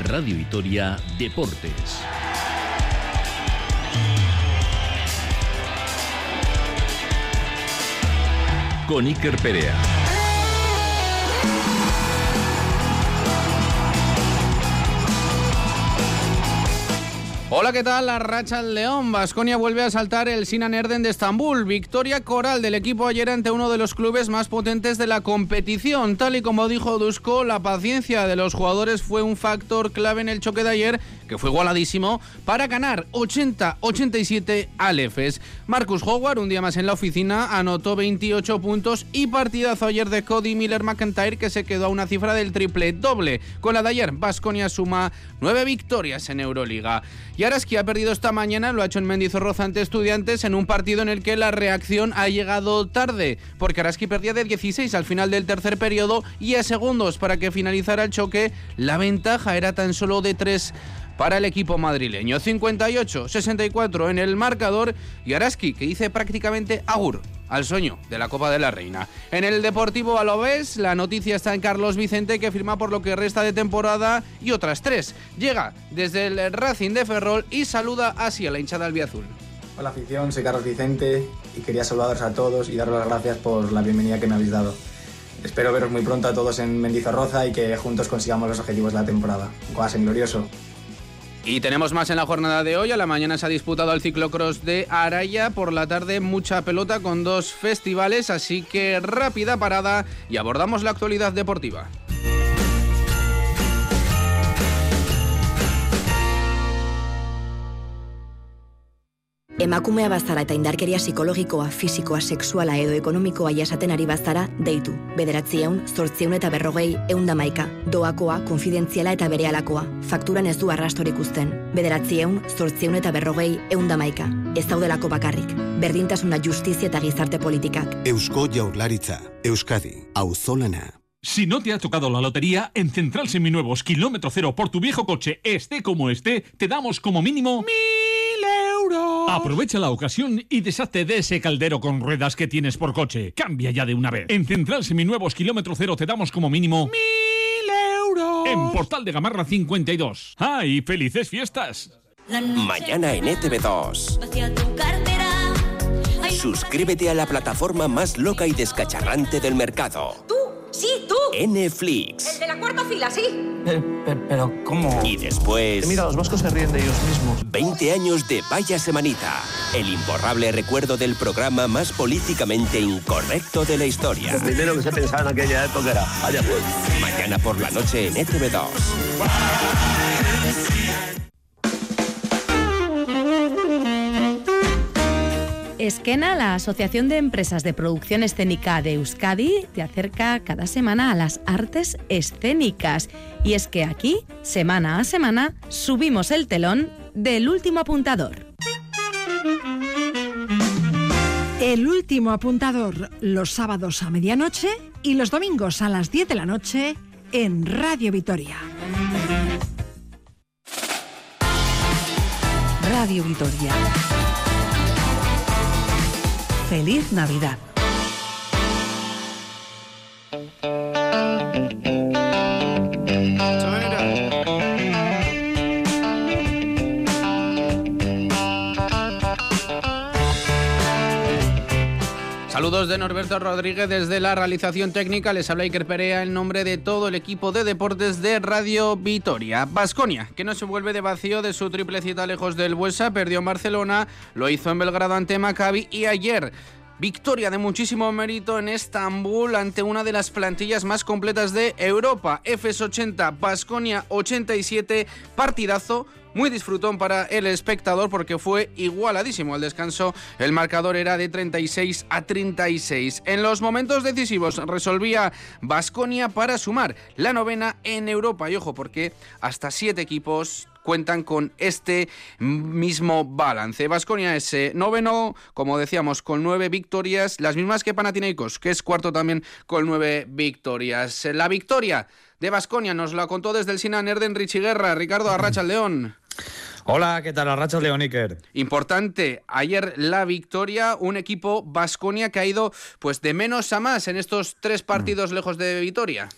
Radio Vitoria Deportes. Con Iker Perea. Hola, ¿qué tal? La racha al León. Vasconia vuelve a saltar el Sinan Erden de Estambul. Victoria coral del equipo ayer ante uno de los clubes más potentes de la competición. Tal y como dijo Dusko, la paciencia de los jugadores fue un factor clave en el choque de ayer, que fue igualadísimo, para ganar 80-87 al EFES. Marcus Howard, un día más en la oficina, anotó 28 puntos y partidazo ayer de Cody Miller McIntyre, que se quedó a una cifra del triple doble. Con la de ayer, Vasconia suma nueve victorias en Euroliga. Araski ha perdido esta mañana, lo ha hecho en Mendizorroza ante Estudiantes, en un partido en el que la reacción ha llegado tarde, porque Araski perdía de 16 al final del tercer periodo y a segundos para que finalizara el choque, la ventaja era tan solo de 3 para el equipo madrileño. 58-64 en el marcador y Araski que dice prácticamente agur al sueño de la Copa de la Reina. En el Deportivo Alovés, la noticia está en Carlos Vicente, que firma por lo que resta de temporada y otras tres. Llega desde el Racing de Ferrol y saluda así a la hinchada albiazul. Hola afición, soy Carlos Vicente y quería saludaros a todos y daros las gracias por la bienvenida que me habéis dado. Espero veros muy pronto a todos en Mendizorroza y que juntos consigamos los objetivos de la temporada. Guasen glorioso. Y tenemos más en la jornada de hoy. A la mañana se ha disputado el ciclocross de Araya. Por la tarde mucha pelota con dos festivales. Así que rápida parada y abordamos la actualidad deportiva. Emakumea bazara eta indarkeria psikologikoa, fisikoa, sexuala edo ekonomikoa jasaten ari bazara, deitu. Bederatziehun, zortzieun eta berrogei, eundamaika. Doakoa, konfidentziala eta berealakoa. Fakturan ez du arrastorik uzten. Bederatziehun, zortzieun eta berrogei, eundamaika. Ez daudelako bakarrik. Berdintasuna justizia eta gizarte politikak. Eusko Jaurlaritza. Euskadi. Auzolana. Si no te ha tocado la lotería, en Central Seminuevos Kilómetro Cero por tu viejo coche, esté como esté, te damos como mínimo... Aprovecha la ocasión y deshazte de ese caldero con ruedas que tienes por coche. Cambia ya de una vez. En Central Seminuevos Kilómetro Cero te damos como mínimo... ¡Mil euros! En Portal de Gamarra 52. ¡Ay, felices fiestas! Mañana en ETV2. Suscríbete a la plataforma más loca y descacharrante del mercado. ¡Tú! ¡Sí, tú! Netflix. El de la cuarta fila, sí. pero, ¿cómo? Y después... Mira, los vascos se ríen de ellos mismos. 20 años de Vaya Semanita. El imborrable recuerdo del programa más políticamente incorrecto de la historia. Lo primero que se pensaba en aquella época era, vaya pues. Mañana por la noche en ETV2. Esquena, la Asociación de Empresas de Producción Escénica de Euskadi, te acerca cada semana a las artes escénicas. Y es que aquí, semana a semana, subimos el telón del último apuntador. El último apuntador los sábados a medianoche y los domingos a las 10 de la noche en Radio Vitoria. Radio Vitoria. Feliz Navidad. De Norberto Rodríguez desde la realización técnica. Les habla Iker Perea en nombre de todo el equipo de deportes de Radio Vitoria. Basconia, que no se vuelve de vacío de su triple cita lejos del Buesa, perdió en Barcelona, lo hizo en Belgrado ante Maccabi y ayer Victoria de muchísimo mérito en Estambul ante una de las plantillas más completas de Europa. FS 80, Basconia 87, partidazo muy disfrutón para el espectador porque fue igualadísimo al descanso. El marcador era de 36 a 36. En los momentos decisivos resolvía Basconia para sumar la novena en Europa. Y ojo, porque hasta siete equipos cuentan con este mismo balance. Vasconia es eh, noveno, como decíamos, con nueve victorias, las mismas que Panathinaikos, que es cuarto también con nueve victorias. La victoria de Vasconia nos la contó desde el Sinan Erden Richie Guerra, Ricardo Arracha León. Hola, ¿qué tal? Arracha León Iker. Importante, ayer la victoria, un equipo Vasconia que ha ido pues de menos a más en estos tres partidos lejos de Vitoria.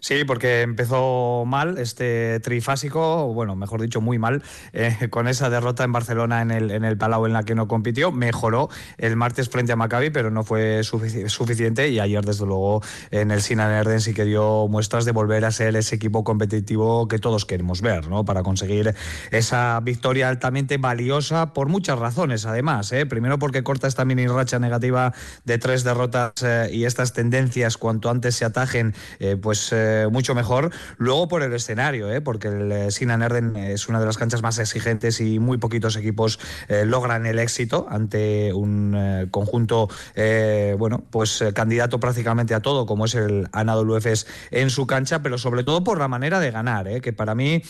Sí, porque empezó mal este trifásico, bueno, mejor dicho, muy mal, eh, con esa derrota en Barcelona en el, en el Palau en la que no compitió. Mejoró el martes frente a Maccabi, pero no fue suficiente y ayer, desde luego, en el Sinan Erden sí que dio muestras de volver a ser ese equipo competitivo que todos queremos ver, ¿no? Para conseguir esa victoria altamente valiosa por muchas razones, además. ¿eh? Primero porque corta esta mini racha negativa de tres derrotas eh, y estas tendencias cuanto antes se atajen, eh, pues eh, mucho mejor. Luego por el escenario, ¿eh? porque el eh, Sinan Erden es una de las canchas más exigentes y muy poquitos equipos logran el éxito ante un conjunto, bueno, pues candidato prácticamente a todo, como es el Anadolu Efes en su cancha, pero sobre todo por la manera de ganar, que para mí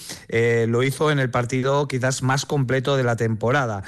lo hizo en el partido quizás más completo de la temporada.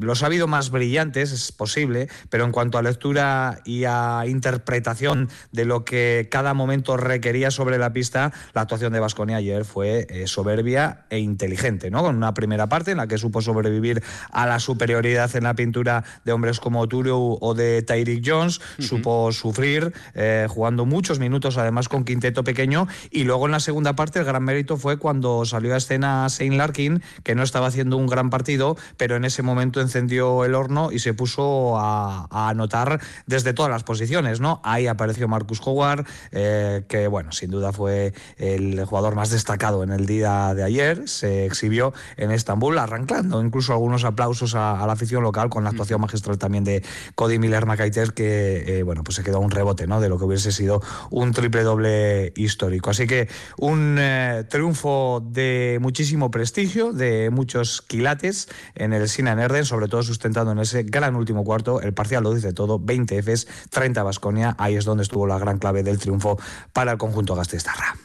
Los ha habido más brillantes, es posible, pero en cuanto a lectura y a interpretación de lo que cada momento requería sobre la pista, la actuación de Vasconia ayer fue eh, soberbia e inteligente, ¿no? Con una primera parte en la que supo sobrevivir a la superioridad en la pintura de hombres como Turu o de Tyreek Jones, supo sufrir, eh, jugando muchos minutos además con quinteto pequeño, y luego en la segunda parte el gran mérito fue cuando salió a escena Shane Larkin, que no estaba haciendo un gran partido, pero en ese momento encendió el horno y se puso a, a anotar desde todas las posiciones, ¿no? Ahí apareció Marcus Howard, eh, que bueno, sin duda fue el jugador más destacado en el día de ayer, se exhibió en Estambul, arrancando incluso algunos aplausos a, a la afición local con la actuación magistral también de Cody Miller McAiter, que eh, bueno, pues se quedó un rebote, ¿no? De lo que hubiese sido un triple doble histórico. Así que un eh, triunfo de muchísimo prestigio, de muchos quilates en el Sinan Erden, sobre todo sustentando en ese gran último cuarto. El parcial lo dice todo: 20 Fs, 30 Basconia. Ahí es donde estuvo la gran clave del triunfo para el conjunto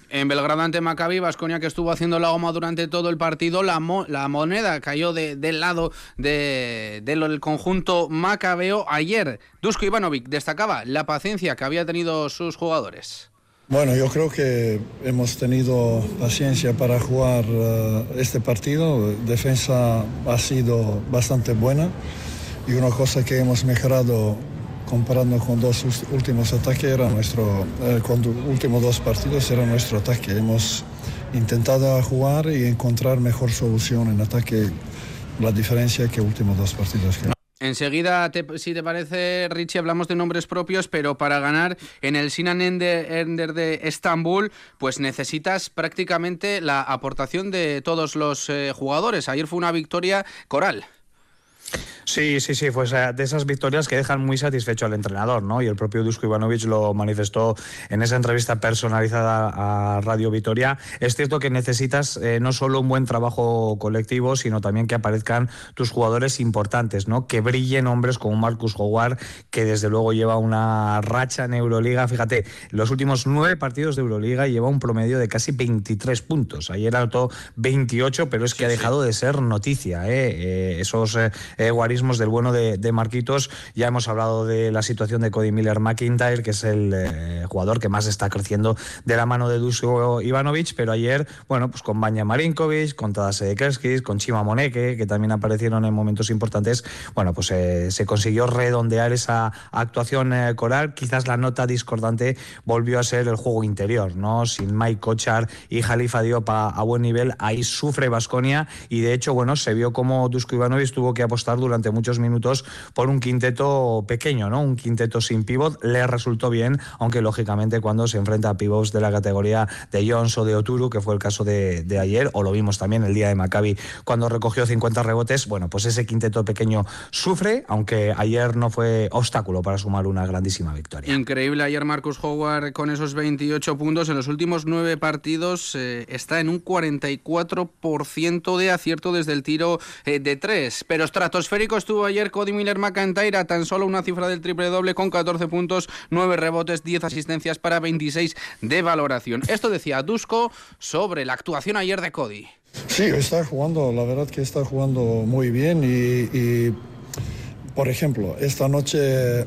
En Belgrado ante Maccabi, Vasconia que estuvo haciendo la goma durante todo el partido, la, mo la moneda cayó de, del lado de, del conjunto macabeo. Ayer, Dusko Ivanovic destacaba la paciencia que había tenido sus jugadores. Bueno, yo creo que hemos tenido paciencia para jugar uh, este partido. Defensa ha sido bastante buena y una cosa que hemos mejorado comparando con dos últimos ataques era nuestro, eh, con últimos dos partidos era nuestro ataque. Hemos intentado jugar y encontrar mejor solución en ataque. La diferencia que últimos dos partidos. Que... Enseguida, te, si te parece, Richie, hablamos de nombres propios, pero para ganar en el Sinan Ender de Estambul, pues necesitas prácticamente la aportación de todos los eh, jugadores. Ayer fue una victoria coral. Sí, sí, sí, pues de esas victorias que dejan muy satisfecho al entrenador, ¿no? Y el propio Dusko Ivanovic lo manifestó en esa entrevista personalizada a Radio Vitoria. Es cierto que necesitas eh, no solo un buen trabajo colectivo, sino también que aparezcan tus jugadores importantes, ¿no? Que brillen hombres como Marcus Howard, que desde luego lleva una racha en Euroliga. Fíjate, los últimos nueve partidos de Euroliga lleva un promedio de casi 23 puntos. Ayer alto 28, pero es que sí, ha dejado sí. de ser noticia, ¿eh? eh esos eh, guarismos del bueno de, de, Marquitos. Ya hemos hablado de la situación de Cody Miller McIntyre, que es el eh, jugador que más está creciendo de la mano de Dusko Ivanovic, pero ayer, bueno, pues con Banja Marinkovic, con Tadase Kerskis, con Chima Moneke, que también aparecieron en momentos importantes, bueno, pues eh, se consiguió redondear esa actuación eh, coral. Quizás la nota discordante volvió a ser el juego interior, ¿no? Sin Mike Kochar y Jalifa Diop a, a buen nivel, ahí sufre Basconia y de hecho, bueno, se vio como Dusko Ivanovic tuvo que apostar durante muchos minutos por un quinteto pequeño, ¿no? Un quinteto sin pivot. Le resultó bien, aunque lógicamente cuando se enfrenta a pivots de la categoría de Jones o de Oturu, que fue el caso de, de ayer, o lo vimos también el día de Maccabi cuando recogió 50 rebotes, bueno, pues ese quinteto pequeño sufre, aunque ayer no fue obstáculo para sumar una grandísima victoria. Increíble ayer Marcus Howard con esos 28 puntos en los últimos nueve partidos eh, está en un 44% de acierto desde el tiro eh, de tres, pero estratosférico estuvo ayer Cody Miller McIntyre a tan solo una cifra del triple doble con 14 puntos, 9 rebotes, 10 asistencias para 26 de valoración. Esto decía Dusko sobre la actuación ayer de Cody. Sí, está jugando, la verdad que está jugando muy bien y, y por ejemplo, esta noche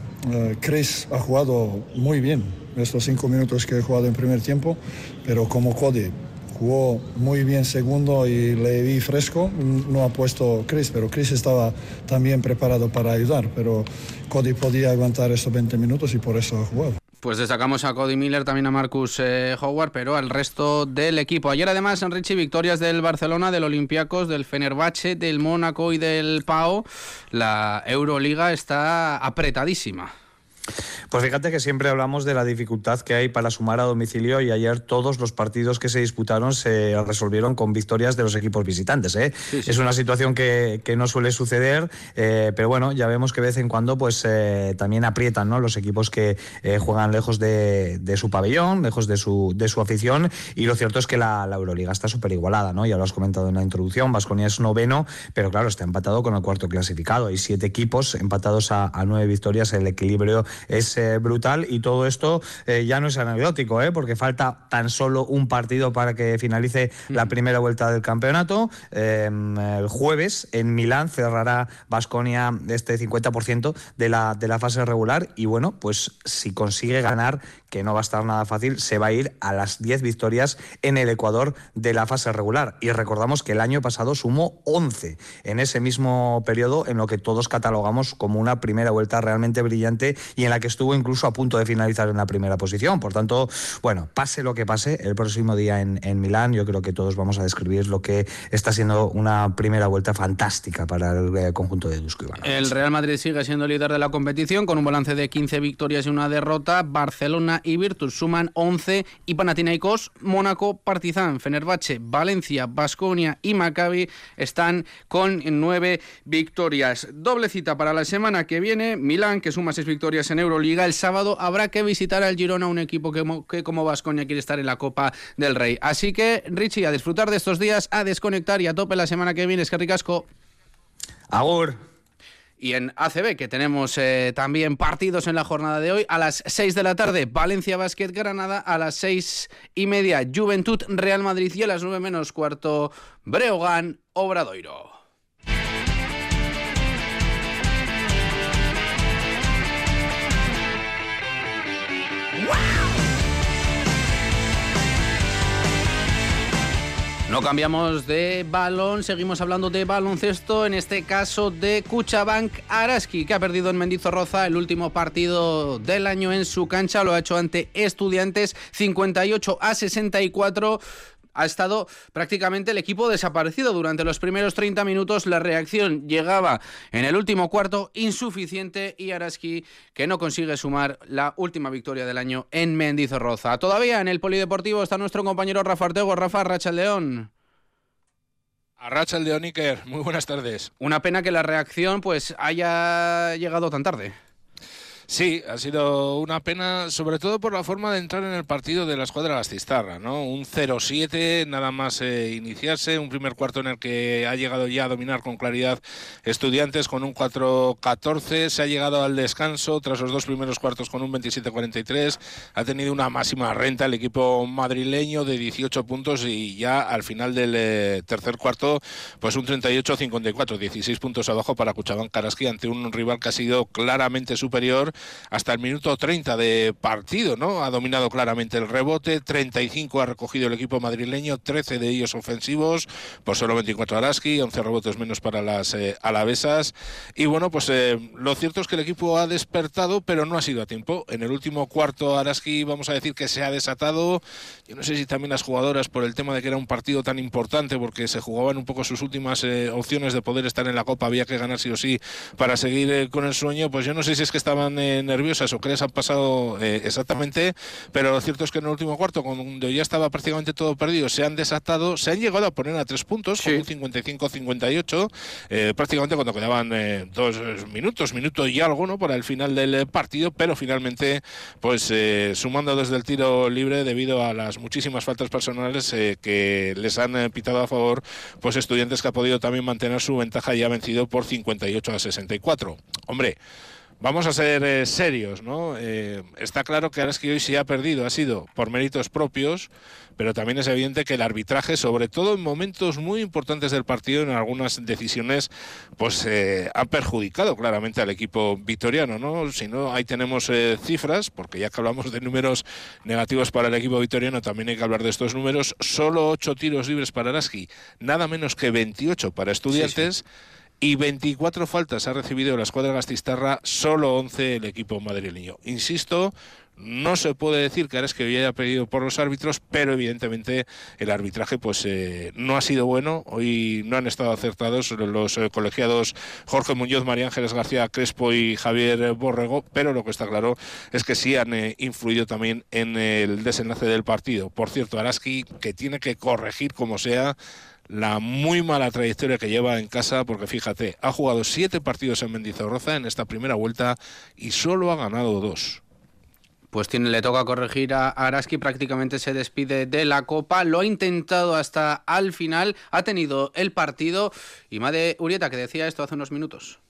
Chris ha jugado muy bien estos cinco minutos que he jugado en primer tiempo, pero como Cody jugó muy bien segundo y le vi fresco. No ha puesto Chris, pero Chris estaba también preparado para ayudar, pero Cody podía aguantar estos 20 minutos y por eso ha jugado. Pues destacamos a Cody Miller, también a Marcus eh, Howard, pero al resto del equipo. Ayer además, Enrique, victorias del Barcelona, del Olympiacos, del Fenerbahce, del Mónaco y del PAO. La Euroliga está apretadísima. Pues fíjate que siempre hablamos de la dificultad que hay para sumar a domicilio y ayer todos los partidos que se disputaron se resolvieron con victorias de los equipos visitantes. ¿eh? Es una situación que, no suele suceder, eh, pero bueno, ya vemos que de vez en cuando pues eh, también aprietan ¿no? los equipos que juegan lejos de, su pabellón, lejos de su, de su afición y lo cierto es que la, Euroliga está súper igualada, ¿no? ya lo has comentado en la introducción, Vasconia es noveno, pero claro, está empatado con el cuarto clasificado. Hay siete equipos empatados a, a nueve victorias, el equilibrio es eh, brutal y todo esto eh, ya no es anecdótico, ¿eh? porque falta tan solo un partido para que finalice la primera vuelta del campeonato. Em, el jueves en Milán cerrará Basconia este 50% de la, de la fase regular y bueno, pues si consigue ganar que no va a estar nada fácil, se va a ir a las 10 victorias en el Ecuador de la fase regular. Y recordamos que el año pasado sumó 11 en ese mismo periodo en lo que todos catalogamos como una primera vuelta realmente brillante y en la que estuvo incluso a punto de finalizar en la primera posición. Por tanto, bueno, pase lo que pase, el próximo día en, Milán yo creo que todos vamos a describir lo que está siendo una primera vuelta fantástica para el eh, conjunto de Dusko El Real Madrid sigue siendo líder de la competición con un balance de 15 victorias y una derrota. Barcelona y Virtus suman 11 y Panathinaikos, Mónaco, Partizan, Fenerbahce, Valencia, Basconia y Maccabi están con 9 victorias. Doble cita para la semana que viene, Milán que suma 6 victorias en Euroliga. El sábado habrá que visitar al Girona, un equipo que, como Basconia quiere estar en la Copa del Rey. Así que Richie, a disfrutar de estos días, a desconectar y a tope la semana que viene. Es que ricasco. Y en ACB, que tenemos eh, también partidos en la jornada de hoy, a las 6 de la tarde, Valencia Basket Granada, a las 6 y media, Juventud Real Madrid y a las 9 menos cuarto, Breogán Obradoiro. No cambiamos de balón, seguimos hablando de baloncesto, en este caso de Kuchabank Araski, que ha perdido en Mendizorroza el último partido del año en su cancha, lo ha hecho ante Estudiantes 58 a 64 ha estado prácticamente el equipo desaparecido durante los primeros 30 minutos. La reacción llegaba en el último cuarto insuficiente y Araski que no consigue sumar la última victoria del año en Mendizorroza. Todavía en el polideportivo está nuestro compañero Rafa Artego. Rafa Racha León. Arracha el de Iker, muy buenas tardes. Una pena que la reacción pues haya llegado tan tarde. Sí, ha sido una pena, sobre todo por la forma de entrar en el partido de la escuadra Gastistarra, ¿no? Un 0-7, nada más eh, iniciarse, un primer cuarto en el que ha llegado ya a dominar con claridad Estudiantes con un 4-14, se ha llegado al descanso tras los dos primeros cuartos con un 27-43, ha tenido una máxima renta el equipo madrileño de 18 puntos y ya al final del eh, tercer cuarto, pues un 38-54, 16 puntos abajo para Cuchabán Karaski ante un rival que ha sido claramente superior hasta el minuto 30 de partido, ¿no? Ha dominado claramente el rebote, 35 ha recogido el equipo madrileño, 13 de ellos ofensivos, por solo 24 Araski, 11 rebotes menos para las eh, alavesas. Y bueno, pues eh, lo cierto es que el equipo ha despertado, pero no ha sido a tiempo. En el último cuarto Araski, vamos a decir que se ha desatado. Yo no sé si también las jugadoras, por el tema de que era un partido tan importante, porque se jugaban un poco sus últimas eh, opciones de poder estar en la Copa, había que ganar sí o sí para seguir con el sueño, pues yo no sé si es que estaban nerviosas o que les han pasado eh, exactamente, pero lo cierto es que en el último cuarto, cuando ya estaba prácticamente todo perdido, se han desatado, se han llegado a poner a tres puntos, con un 55-58, eh, prácticamente cuando quedaban eh, dos minutos, minuto y algo, ¿no? Para el final del partido, pero finalmente, pues sumando desde el tiro libre debido a las muchísimas faltas personales que les han pitado a favor, pues estudiantes que ha podido también mantener su ventaja y ha vencido por 58 a 64. Hombre, Vamos a ser eh, serios, ¿no? Eh, está claro que que hoy sí ha perdido, ha sido por méritos propios, pero también es evidente que el arbitraje, sobre todo en momentos muy importantes del partido, en algunas decisiones, pues eh, ha perjudicado claramente al equipo victoriano, ¿no? Si no, ahí tenemos cifras, porque ya que hablamos de números negativos para el equipo victoriano, también hay que hablar de estos números. Solo ocho tiros libres para Araski, nada menos que 28 para estudiantes y 24 faltas ha recibido la escuadra gastistarra, solo 11 el equipo madrileño. Insisto, No se puede decir que Araski hoy haya pedido por los árbitros, pero evidentemente el arbitraje pues eh, no ha sido bueno. Hoy no han estado acertados los eh, colegiados Jorge Muñoz, María Ángeles García Crespo y Javier Borrego, pero lo que está claro es que sí han eh, influido también en el desenlace del partido. Por cierto, Araski que tiene que corregir como sea la muy mala trayectoria que lleva en casa, porque fíjate, ha jugado siete partidos en Mendizorroza en esta primera vuelta y solo ha ganado dos. Pues tiene, le toca corregir a Araski, prácticamente se despide de la Copa, lo ha intentado hasta al final, ha tenido el partido y Made Urieta que decía esto hace unos minutos.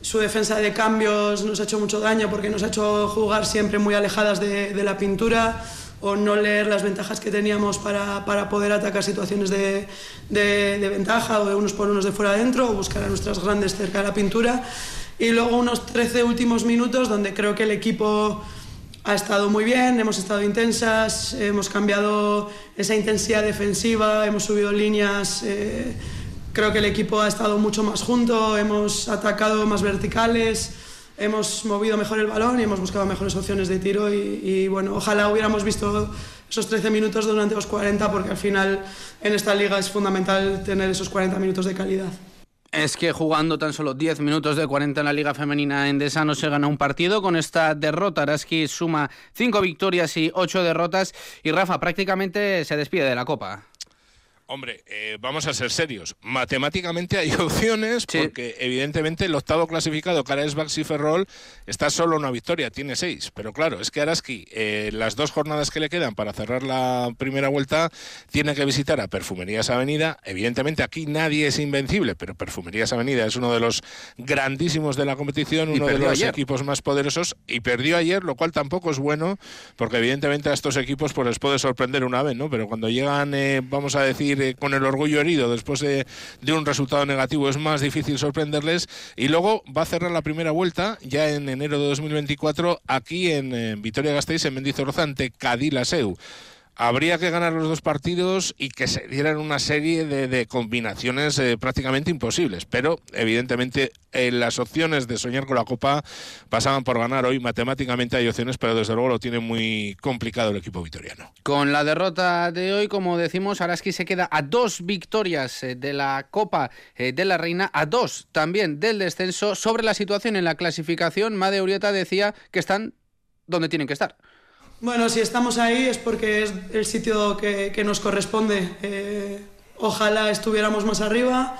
Su defensa de cambios nos ha hecho mucho daño porque nos ha hecho jugar siempre muy alejadas de, de la pintura o no leer las ventajas que teníamos para, para poder atacar situaciones de, de, ventaja o de unos por unos de fuera adentro o buscar a nuestras grandes cerca de la pintura. Y luego unos 13 últimos minutos donde creo que el equipo ha estado muy bien, hemos estado intensas, hemos cambiado esa intensidad defensiva, hemos subido líneas. Eh, creo que el equipo ha estado mucho más junto, hemos atacado más verticales hemos movido mejor el balón y hemos buscado mejores opciones de tiro y, bueno, ojalá hubiéramos visto esos 13 minutos durante los 40 porque al final en esta liga es fundamental tener esos 40 minutos de calidad. Es que jugando tan solo 10 minutos de 40 en la Liga Femenina Endesa no se gana un partido. Con esta derrota, Araski suma 5 victorias y 8 derrotas. Y Rafa prácticamente se despide de la Copa. Hombre, eh, vamos a ser serios. Matemáticamente hay opciones sí. porque evidentemente el octavo clasificado, Cares Baxi Ferrol, está solo una victoria, tiene seis. Pero claro, es que Araski, eh, las dos jornadas que le quedan para cerrar la primera vuelta, tiene que visitar a Perfumerías Avenida. Evidentemente aquí nadie es invencible, pero Perfumerías Avenida es uno de los grandísimos de la competición, uno de los ayer. equipos más poderosos y perdió ayer, lo cual tampoco es bueno porque evidentemente a estos equipos pues les puede sorprender una vez, ¿no? Pero cuando llegan, eh, vamos a decir, con el orgullo herido después de, un resultado negativo. Es más difícil sorprenderles. Y luego va a cerrar la primera vuelta ya en enero de 2024 aquí en, en Vitoria Gasteiz en Mendizorroza ante Cadilaseu habría que ganar los dos partidos y que se dieran una serie de, combinaciones eh, prácticamente imposibles. Pero, evidentemente, eh, las opciones de soñar con la Copa pasaban por ganar hoy. Matemáticamente hay opciones, pero desde luego lo tiene muy complicado el equipo vitoriano. Con la derrota de hoy, como decimos, Araski se queda a dos victorias eh, de la Copa eh, de la Reina, a dos también del descenso. Sobre la situación en la clasificación, Made Urieta decía que están donde tienen que estar. Bueno, si estamos ahí es porque es el sitio que, que nos corresponde. Eh, ojalá estuviéramos más arriba,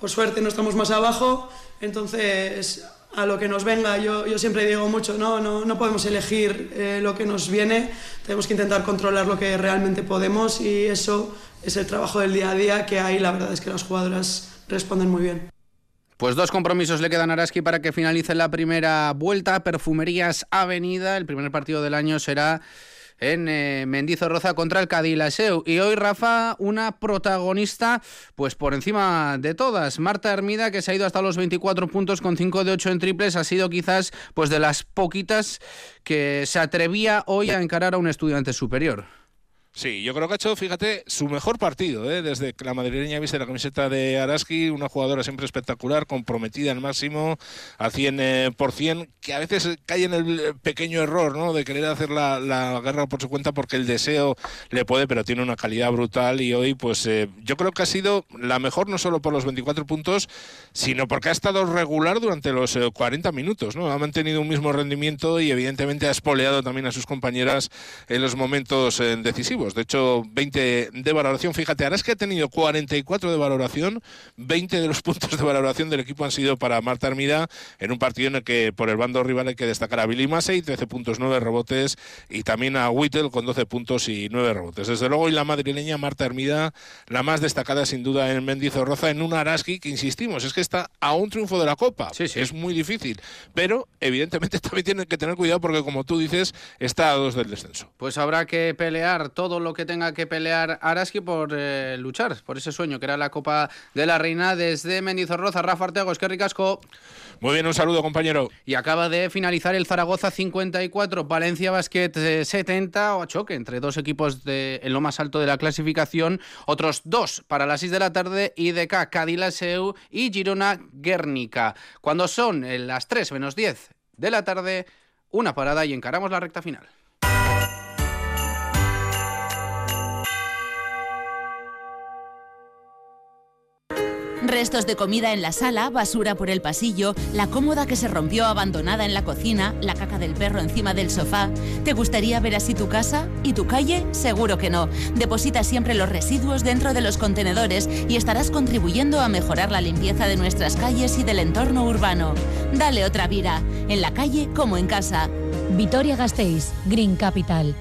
por suerte no estamos más abajo, entonces a lo que nos venga, yo, yo siempre digo mucho, no, no, no podemos elegir eh, lo que nos viene, tenemos que intentar controlar lo que realmente podemos y eso es el trabajo del día a día que ahí la verdad es que las jugadoras responden muy bien. Pues dos compromisos le quedan a Araski para que finalice la primera vuelta. Perfumerías Avenida. El primer partido del año será en eh, Mendizorroza contra el Cadilaseu. Y hoy, Rafa, una protagonista, pues por encima de todas. Marta Hermida, que se ha ido hasta los 24 puntos con 5 de 8 en triples, ha sido quizás pues de las poquitas que se atrevía hoy a encarar a un estudiante superior. Sí, yo creo que ha hecho, fíjate, su mejor partido, ¿eh? desde que la madrileña viste la camiseta de Araski, una jugadora siempre espectacular, comprometida al máximo, al 100%, que a veces cae en el pequeño error ¿no? de querer hacer la, la, guerra por su cuenta porque el deseo le puede, pero tiene una calidad brutal y hoy, pues eh, yo creo que ha sido la mejor no solo por los 24 puntos, sino porque ha estado regular durante los eh, 40 minutos, ¿no? Ha mantenido un mismo rendimiento y evidentemente ha espoleado también a sus compañeras en los momentos eh, De hecho, 20 de valoración. Fíjate, ahora es que ha tenido 44 de valoración. 20 de los puntos de valoración del equipo han sido para Marta Armida en un partido en el que por el bando rival hay que destacar a Billy Massey, 13 puntos, 9 rebotes, y también a Whittle con 12 puntos y 9 rebotes. Desde luego, y la madrileña Marta Armida, la más destacada sin duda en Mendizorroza, en un Araski que, insistimos, es que está a un triunfo de la Copa. Sí, sí. Es muy difícil. Pero, evidentemente, también tienen que tener cuidado porque, como tú dices, está a dos del descenso. Pues habrá que pelear todo lo que tenga que pelear Araski por eh, luchar por ese sueño que era la Copa de la Reina desde Mendizorroza. Rafa Artego, es que ricasco. Muy bien, un saludo, compañero. Y acaba de finalizar el Zaragoza 54, Valencia Basket 70, o choque entre dos equipos de, en lo más alto de la clasificación. Otros dos para las 6 de la tarde, IDK Cadilaseu y Girona Guernica. Cuando son las 3 menos 10 de la tarde, una parada y encaramos la recta final. Restos de comida en la sala, basura por el pasillo, la cómoda que se rompió abandonada en la cocina, la caca del perro encima del sofá. ¿Te gustaría ver así tu casa? ¿Y tu calle? Seguro que no. Deposita siempre los residuos dentro de los contenedores y estarás contribuyendo a mejorar la limpieza de nuestras calles y del entorno urbano. Dale otra vida, en la calle como en casa. Vitoria Gasteiz, Green Capital.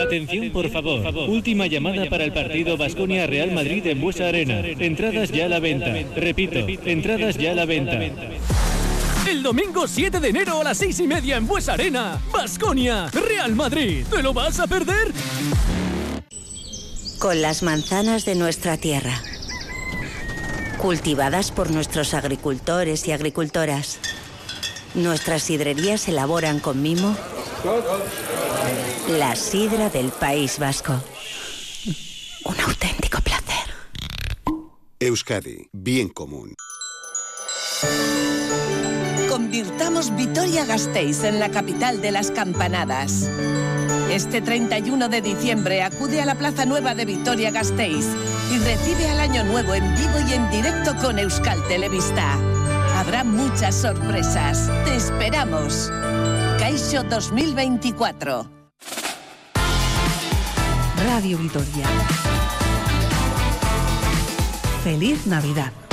Atención, por favor. Última llamada para el partido Basconia Real Madrid en Buesa Arena. Entradas ya a la venta. Repito, entradas ya a la venta. El domingo 7 de enero a las 6 y media en Buesa Arena. Basconia, Real Madrid. ¿Te lo vas a perder? Con las manzanas de nuestra tierra. Cultivadas por nuestros agricultores y agricultoras. Nuestras sidrerías elaboran con mimo la sidra del País Vasco. Un auténtico placer. Euskadi, bien común. Convirtamos Vitoria Gasteiz en la capital de las campanadas. Este 31 de diciembre acude a la Plaza Nueva de Vitoria Gasteiz y recibe al Año Nuevo en vivo y en directo con Euskal Televista. Habrá muchas sorpresas. Te esperamos. Caixo 2024. Radio Vitoria. Feliz Navidad.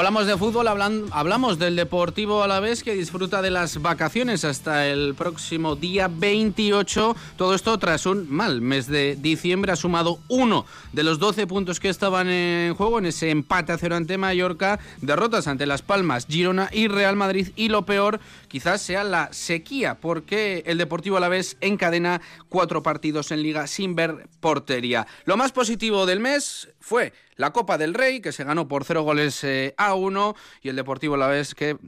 Hablamos de fútbol, hablan- hablamos del Deportivo Alavés que disfruta de las vacaciones hasta el próximo día 28. Todo esto tras un mal mes de diciembre. Ha sumado uno de los 12 puntos que estaban en juego en ese empate a cero ante Mallorca. Derrotas ante Las Palmas, Girona y Real Madrid. Y lo peor quizás sea la sequía, porque el Deportivo Alavés encadena cuatro partidos en liga sin ver portería. Lo más positivo del mes fue la Copa del Rey, que se ganó por cero goles eh, a uno, y el Deportivo Alavés que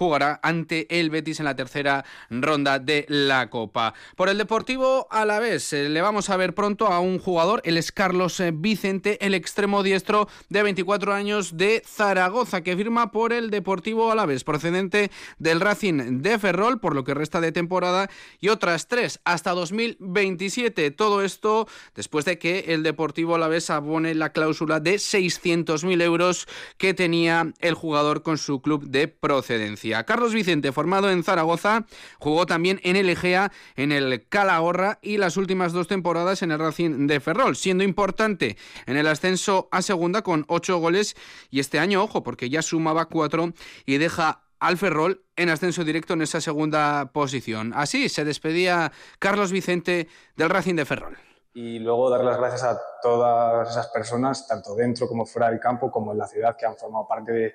jugará ante el Betis en la tercera ronda de la Copa. Por el Deportivo Alavés eh, le vamos a ver pronto a un jugador, el es Carlos eh, Vicente, el extremo diestro de 24 años de Zaragoza, que firma por el Deportivo Alavés, procedente del Racing de Ferrol, por lo que resta de temporada, y otras tres hasta 2027. Todo esto después de que el Deportivo Alavés abone la cláusula de 600.000 euros que tenía el jugador con su club de procedencia. Carlos Vicente, formado en Zaragoza, jugó también en el Egea, en el Calahorra y las últimas dos temporadas en el Racing de Ferrol, siendo importante en el ascenso a segunda con ocho goles y este año, ojo, porque ya sumaba cuatro y deja al Ferrol en ascenso directo en esa segunda posición. Así se despedía Carlos Vicente del Racing de Ferrol. y luego dar las gracias a todas esas personas, tanto dentro como fuera del campo, como en la ciudad, que han formado parte de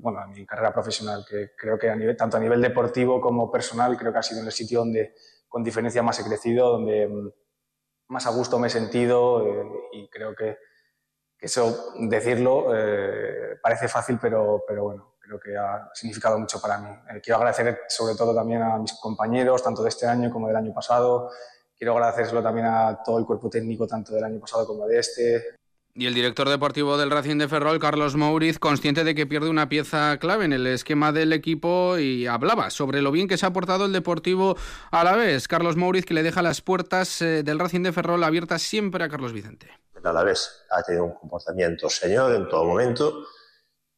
bueno, mi carrera profesional, que creo que a nivel, tanto a nivel deportivo como personal, creo que ha sido en el sitio donde con diferencia más he crecido, donde mm, más a gusto me he sentido eh, y creo que, que eso, decirlo, eh, parece fácil, pero, pero bueno, creo que ha significado mucho para mí. Eh, quiero agradecer sobre todo también a mis compañeros, tanto de este año como del año pasado, Quiero agradecérselo también a todo el cuerpo técnico, tanto del año pasado como de este. Y el director deportivo del Racing de Ferrol, Carlos Mouriz, consciente de que pierde una pieza clave en el esquema del equipo y hablaba sobre lo bien que se ha portado el Deportivo a la vez. Carlos Mouriz que le deja las puertas eh, del Racing de Ferrol abiertas siempre a Carlos Vicente. El Alavés ha tenido un comportamiento señor en todo momento.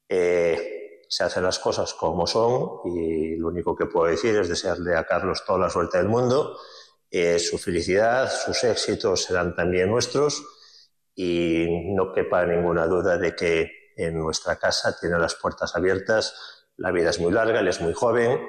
Eh, se hacen las cosas como son y lo único que puedo decir es desearle a Carlos toda la suerte del mundo. Eh, su felicidad, sus éxitos serán también nuestros y no quepa ninguna duda de que en nuestra casa tiene las puertas abiertas. La vida es muy larga, él es muy joven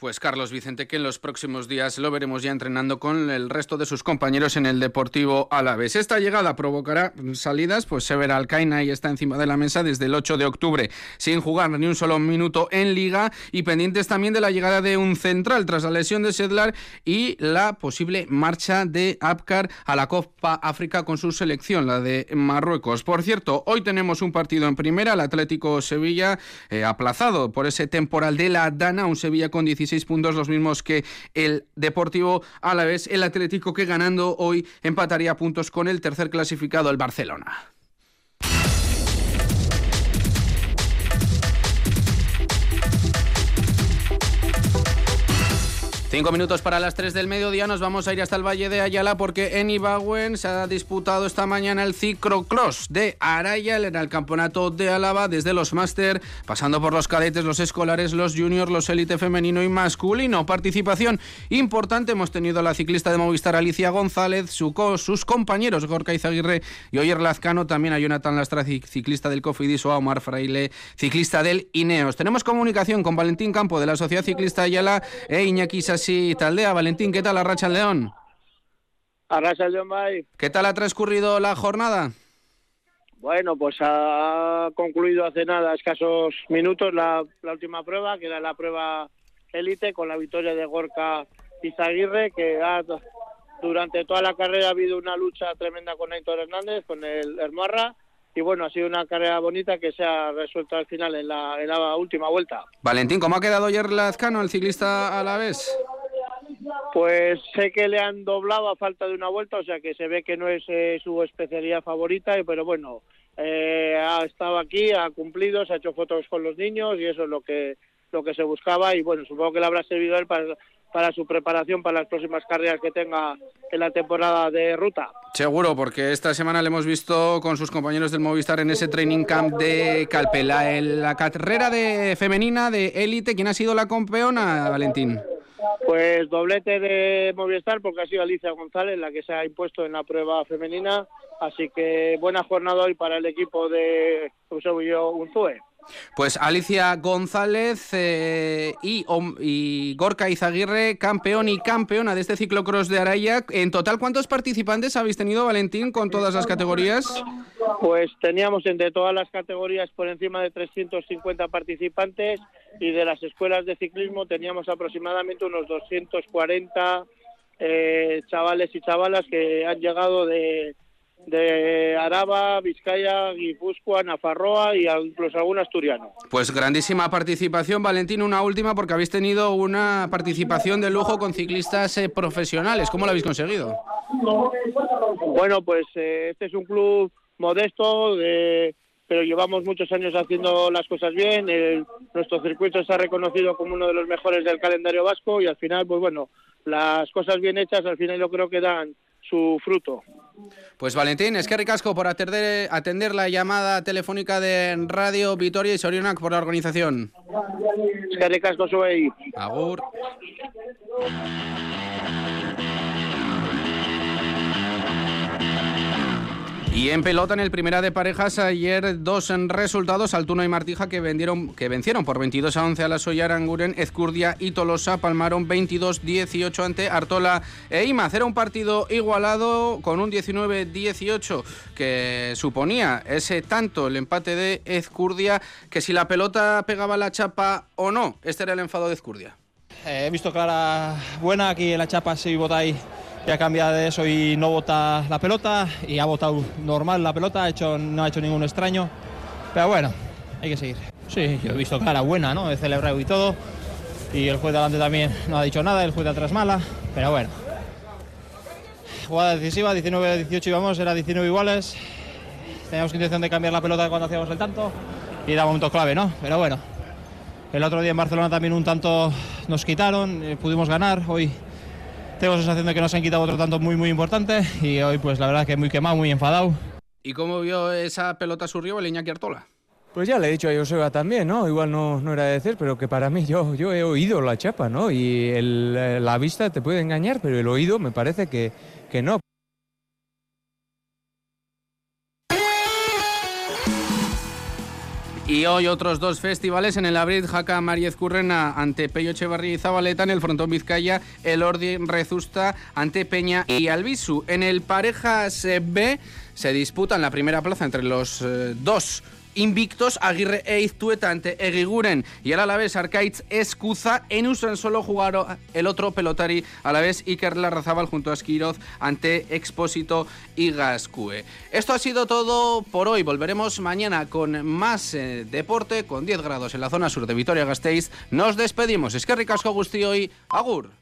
Pues Carlos Vicente, que en los próximos días lo veremos ya entrenando con el resto de sus compañeros en el Deportivo Alavés. Esta llegada provocará salidas, pues Sever Alcaina y está encima de la mesa desde el 8 de octubre, sin jugar ni un solo minuto en Liga y pendientes también de la llegada de un central tras la lesión de Sedlar y la posible marcha de Apcar a la Copa África con su selección, la de Marruecos. Por cierto, hoy tenemos un partido en primera, el Atlético Sevilla, eh, aplazado por ese temporal de la Dana, un Sevilla con 16 puntos, los mismos que el Deportivo Alavés, el Atlético que ganando hoy empataría puntos con el tercer clasificado, el Barcelona. Cinco minutos para las tres del mediodía, nos vamos a ir hasta el Valle de Ayala porque en Ibagüen se ha disputado esta mañana el ciclocross de Arayal en el campeonato de Álava desde los máster, pasando por los cadetes, los escolares, los juniors, los élite femenino y masculino. Participación importante, hemos tenido a la ciclista de Movistar Alicia González, su sus compañeros Gorka Izaguirre y Oyer Lazcano, también a Jonathan Lastra, ciclista del Cofidis o a Omar Fraile, ciclista del Ineos. Tenemos comunicación con Valentín Campo de la Sociedad Ciclista Ayala e Iñaki y Taldea. Valentín, ¿qué tal Arracha León? Arracha León, bye. ¿Qué tal ha transcurrido la jornada? Bueno, pues ha concluido hace nada, escasos minutos, la, última prueba, que era la prueba élite, con la victoria de Gorka Izaguirre, que ha, durante toda la carrera ha habido una lucha tremenda con Héctor Hernández, con el Hermarra, y bueno, ha sido una carrera bonita que se ha resuelto al final en la, en la última vuelta. Valentín, ¿cómo ha quedado ayer Lazcano, el ciclista a la vez? Pues sé que le han doblado a falta de una vuelta, o sea que se ve que no es eh, su especialidad favorita, pero bueno, eh, ha estado aquí, ha cumplido, se ha hecho fotos con los niños y eso es lo que lo que se buscaba y bueno, supongo que le habrá servido a él para, para su preparación para las próximas carreras que tenga en la temporada de ruta. Seguro, porque esta semana le hemos visto con sus compañeros del Movistar en ese training camp de Calpela. En la carrera de femenina de élite, ¿quién ha sido la campeona, Valentín? Pues doblete de Movistar porque ha sido Alicia González la que se ha impuesto en la prueba femenina, así que buena jornada hoy para el equipo de Eusebio Unzue. Pues Alicia González eh, y, Gorka Izaguirre, campeón y campeona de este ciclocross de Araya. En total, ¿cuántos participantes habéis tenido, Valentín, con todas las categorías? Pues teníamos entre todas las categorías por encima de 350 participantes y de las escuelas de ciclismo teníamos aproximadamente unos 240 eh, chavales y chavalas que han llegado de de Araba, Vizcaya, Guipúzcoa, Nafarroa y incluso algún asturiano. Pues grandísima participación, Valentín. Una última porque habéis tenido una participación de lujo con ciclistas eh, profesionales. ¿Cómo lo habéis conseguido? Bueno, pues eh, este es un club modesto, pero llevamos muchos años haciendo las cosas bien. nuestro circuito ha reconocido como uno de los mejores del calendario vasco y al final, pues bueno, las cosas bien hechas al final yo creo que dan su fruto. Pues Valentín, es que ricasco por atender, atender la llamada telefónica de Radio Vitoria y Sorionac por la organización. Es que ricasco soy. Agur. Y en pelota, en el primera de parejas, ayer dos resultados, Altuno y Martija, que, vendieron, que vencieron por 22 a 11 a la Soya Aranguren, Ezcurdia y Tolosa palmaron 22-18 ante Artola e Imaz. Era un partido igualado con un 19-18 que suponía ese tanto el empate de Ezcurdia que si la pelota pegaba la chapa o no. Este era el enfado de Ezcurdia. Eh, he visto clara buena aquí en la chapa si votáis que ha cambiado de eso y no bota la pelota y ha votado normal la pelota, ha hecho, no ha hecho ningún extraño. Pero bueno, hay que seguir. Sí, yo he visto cara buena, ¿no? He celebrado y todo. Y el juez de adelante también no ha dicho nada, el juez de atrás mala. Pero bueno. Jugada decisiva, 19-18 íbamos, era 19 iguales. Teníamos intención de cambiar la pelota cuando hacíamos el tanto. Y era momento clave, ¿no? Pero bueno. El otro día en Barcelona también un tanto nos quitaron, eh, pudimos ganar. Hoy tengo la sensación de que nos han quitado otro tanto muy, muy importante y hoy pues la verdad que muy quemado, muy enfadado. ¿Y cómo vio esa pelota su rival, Iñaki Artola? Pues ya le he dicho a Joseba también, ¿no? Igual no, no era de decir, pero que para mí yo, yo he oído la chapa, ¿no? Y el, la vista te puede engañar, pero el oído me parece que, que no. Y hoy otros dos festivales en el Abril, Jaca Mariez Currena ante Peyo Echevarri y Zabaleta, en el Frontón Vizcaya, el Ordi Rezusta ante Peña y Albisu. En el Parejas B se disputan la primera plaza entre los eh, dos invictos Aguirre e Iztueta ante Egiguren y el Alavés Arcaitz Escuza en Usan solo jugaron el otro pelotari Alavés Iker Larrazábal junto a Esquiroz ante Expósito y Gascue. Esto ha sido todo por hoy. Volveremos mañana con más eh, deporte con 10 grados en la zona sur de Vitoria-Gasteiz. Nos despedimos. Es que ricasco Agustí hoy. Agur.